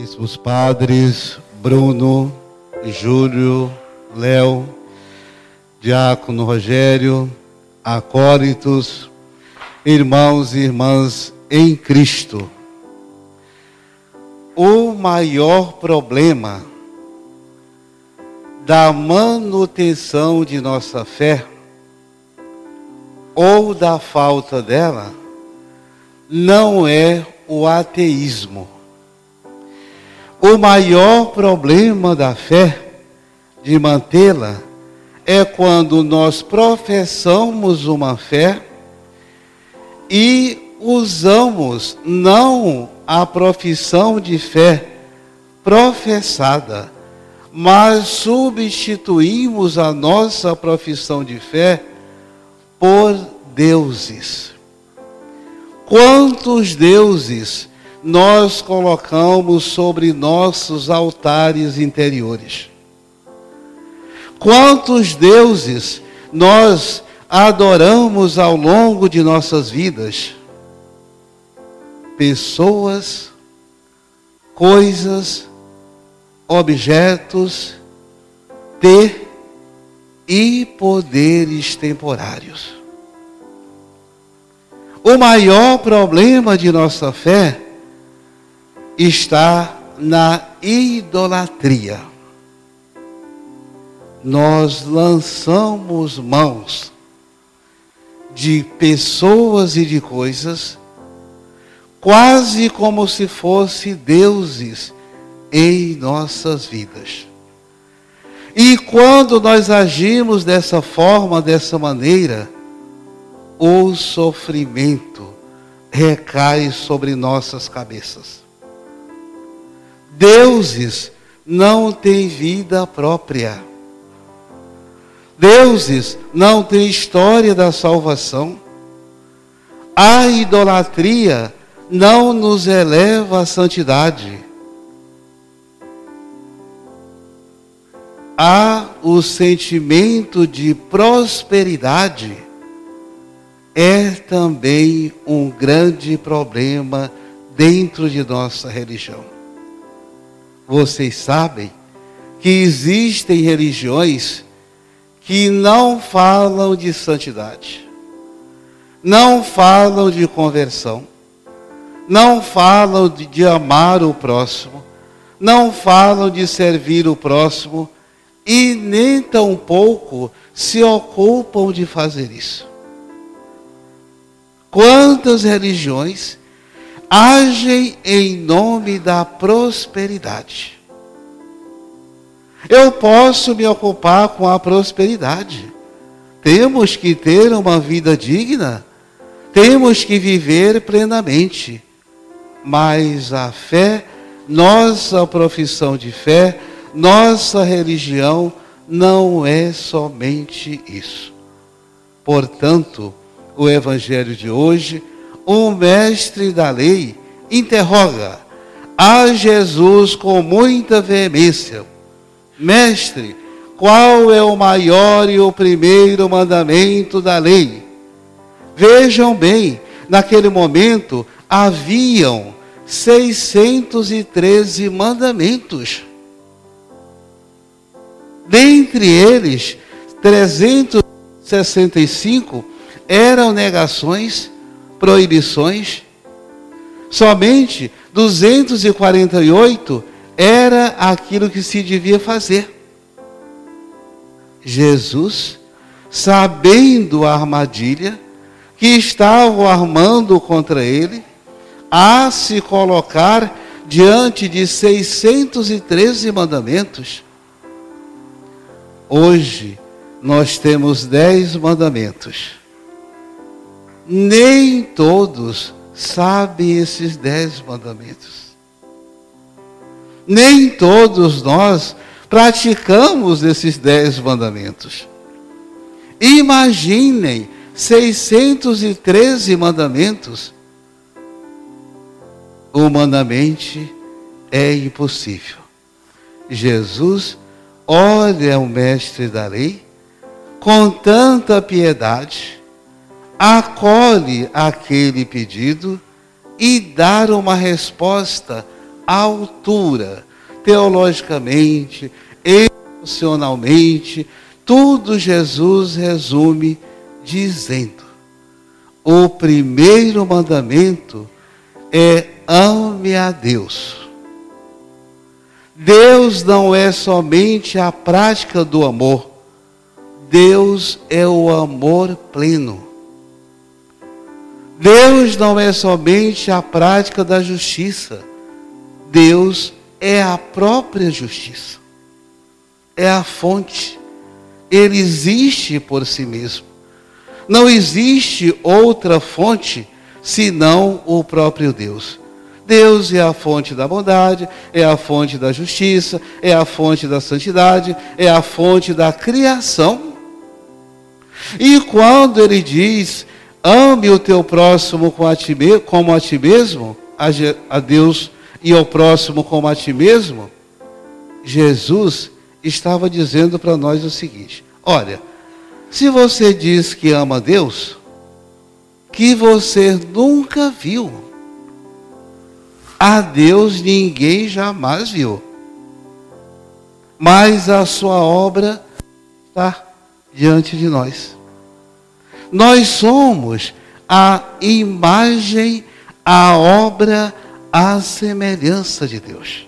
Os padres Bruno, Júlio, Léo, Diácono Rogério, acólitos, irmãos e irmãs em Cristo. O maior problema da manutenção de nossa fé ou da falta dela não é o ateísmo. O maior problema da fé, de mantê-la, é quando nós professamos uma fé e usamos não a profissão de fé professada, mas substituímos a nossa profissão de fé por deuses. Quantos deuses nós colocamos sobre nossos altares interiores? Quantos deuses nós adoramos ao longo de nossas vidas? Pessoas, coisas, objetos, ter e poderes temporários. O maior problema de nossa fé está na idolatria. Nós lançamos mãos de pessoas e de coisas, quase como se fossem deuses em nossas vidas. E quando nós agimos dessa forma, dessa maneira, o sofrimento recai sobre nossas cabeças. Deuses não têm vida própria. Deuses não têm história da salvação. A idolatria não nos eleva à santidade. há o sentimento de prosperidade, é também um grande problema dentro de nossa religião. Vocês sabem que existem religiões que não falam de santidade, não falam de conversão, não falam de, de amar o próximo, não falam de servir o próximo e nem tampouco se ocupam de fazer isso. Quantas religiões agem em nome da prosperidade? Eu posso me ocupar com a prosperidade. Temos que ter uma vida digna, temos que viver plenamente. Mas a fé, nossa profissão de fé, nossa religião não é somente isso. Portanto, o evangelho de hoje, o mestre da lei interroga a Jesus com muita veemência: Mestre, qual é o maior e o primeiro mandamento da lei? Vejam bem, naquele momento haviam 613 mandamentos. Dentre eles, 365 eram negações, proibições. Somente 248 era aquilo que se devia fazer. Jesus, sabendo a armadilha que estavam armando contra ele, a se colocar diante de 613 mandamentos, Hoje nós temos dez mandamentos. Nem todos sabem esses dez mandamentos. Nem todos nós praticamos esses dez mandamentos. Imaginem 613 mandamentos. Humanamente é impossível. Jesus olha o mestre da lei com tanta piedade, acolhe aquele pedido e dá uma resposta altura, teologicamente, emocionalmente, tudo Jesus resume dizendo: o primeiro mandamento é ame a Deus. Deus não é somente a prática do amor, Deus é o amor pleno. Deus não é somente a prática da justiça, Deus é a própria justiça, é a fonte, Ele existe por si mesmo. Não existe outra fonte senão o próprio Deus. Deus é a fonte da bondade, é a fonte da justiça, é a fonte da santidade, é a fonte da criação. E quando ele diz, ame o teu próximo como a ti mesmo, a Deus e ao próximo como a ti mesmo, Jesus estava dizendo para nós o seguinte: olha, se você diz que ama Deus, que você nunca viu, a Deus ninguém jamais viu, mas a sua obra está diante de nós. Nós somos a imagem, a obra, a semelhança de Deus.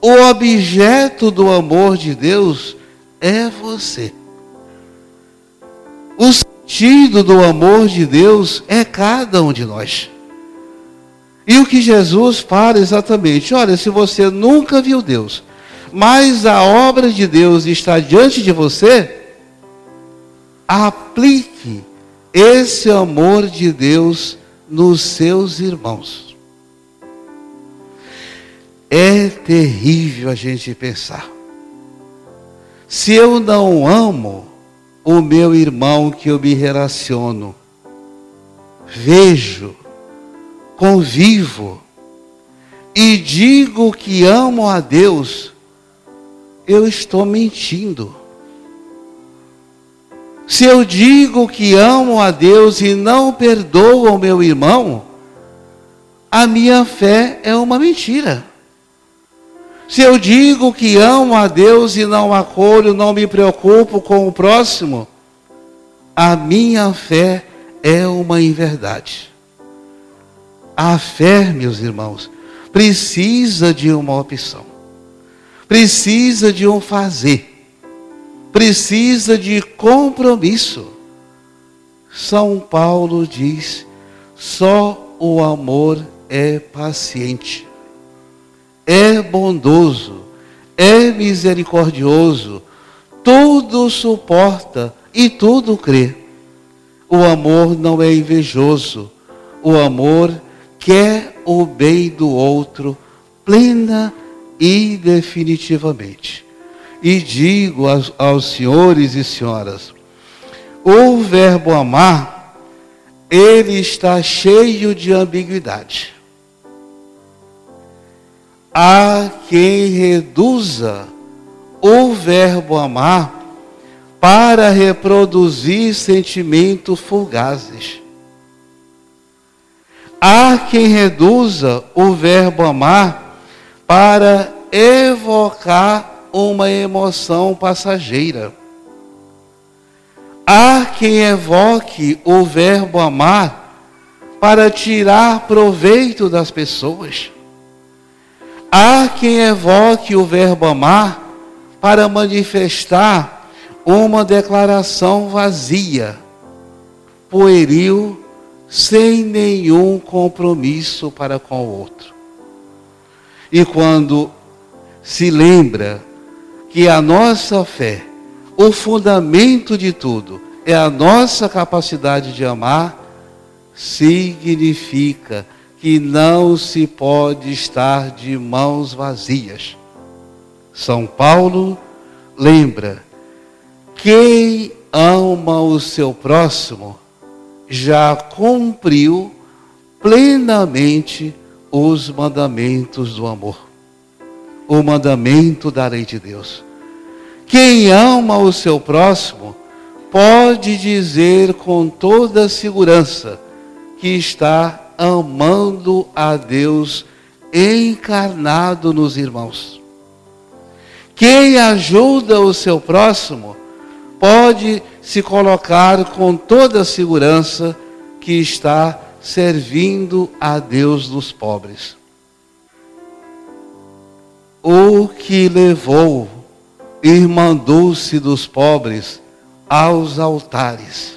O objeto do amor de Deus é você. O sentido do amor de Deus é cada um de nós. E o que Jesus fala exatamente, olha, se você nunca viu Deus, mas a obra de Deus está diante de você, aplique esse amor de Deus nos seus irmãos. É terrível a gente pensar. Se eu não amo o meu irmão que eu me relaciono, vejo, convivo e digo que amo a Deus, eu estou mentindo. Se eu digo que amo a Deus e não perdoo o meu irmão, a minha fé é uma mentira. Se eu digo que amo a Deus e não acolho, não me preocupo com o próximo, a minha fé é uma inverdade. A fé, meus irmãos, precisa de uma opção, precisa de um fazer precisa de compromisso. São Paulo diz: só o amor é paciente, é bondoso, é misericordioso, tudo suporta e tudo crê. O amor não é invejoso, o amor quer o bem do outro plena e definitivamente. E digo aos, aos senhores e senhoras: o verbo amar, ele está cheio de ambiguidade. Há quem reduza o verbo amar para reproduzir sentimentos fugazes. Há quem reduza o verbo amar para evocar uma emoção passageira. Há quem evoque o verbo amar para tirar proveito das pessoas. Há quem evoque o verbo amar para manifestar uma declaração vazia, pueril, sem nenhum compromisso para com o outro. E quando se lembra que a nossa fé, o fundamento de tudo, é a nossa capacidade de amar, significa que não se pode estar de mãos vazias. São Paulo lembra: quem ama o seu próximo já cumpriu plenamente os mandamentos do amor o mandamento da lei de Deus. Quem ama o seu próximo pode dizer com toda segurança que está amando a Deus encarnado nos irmãos. Quem ajuda o seu próximo pode se colocar com toda segurança que está servindo a Deus dos pobres. O que levou irmandou-se dos pobres aos altares.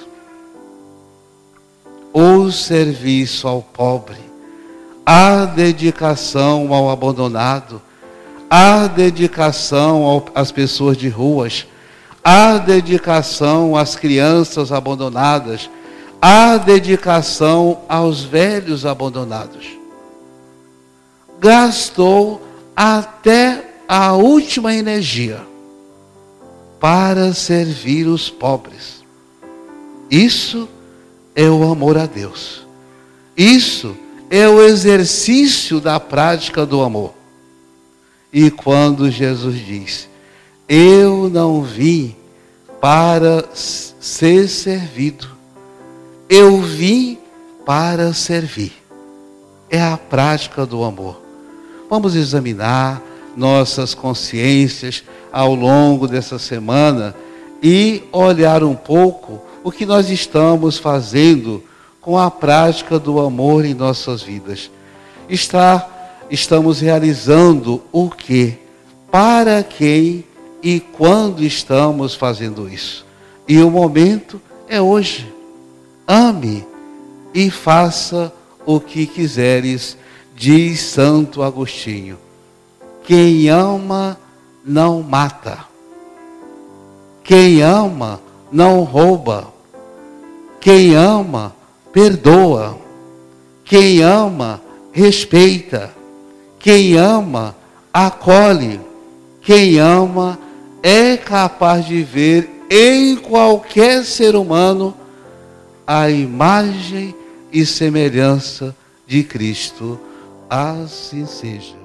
O serviço ao pobre, a dedicação ao abandonado, a dedicação às pessoas de ruas, a dedicação às crianças abandonadas, a dedicação aos velhos abandonados. Gastou até a última energia para servir os pobres. Isso é o amor a Deus. Isso é o exercício da prática do amor. E quando Jesus diz: Eu não vim para ser servido, eu vim para servir. É a prática do amor. Vamos examinar nossas consciências ao longo dessa semana e olhar um pouco o que nós estamos fazendo com a prática do amor em nossas vidas. Está, estamos realizando o que? Para quem e quando estamos fazendo isso? E o momento é hoje. Ame e faça o que quiseres, diz Santo Agostinho. Quem ama não mata. Quem ama não rouba. Quem ama perdoa. Quem ama respeita. Quem ama acolhe. Quem ama é capaz de ver em qualquer ser humano a imagem e semelhança de Cristo. Assim seja.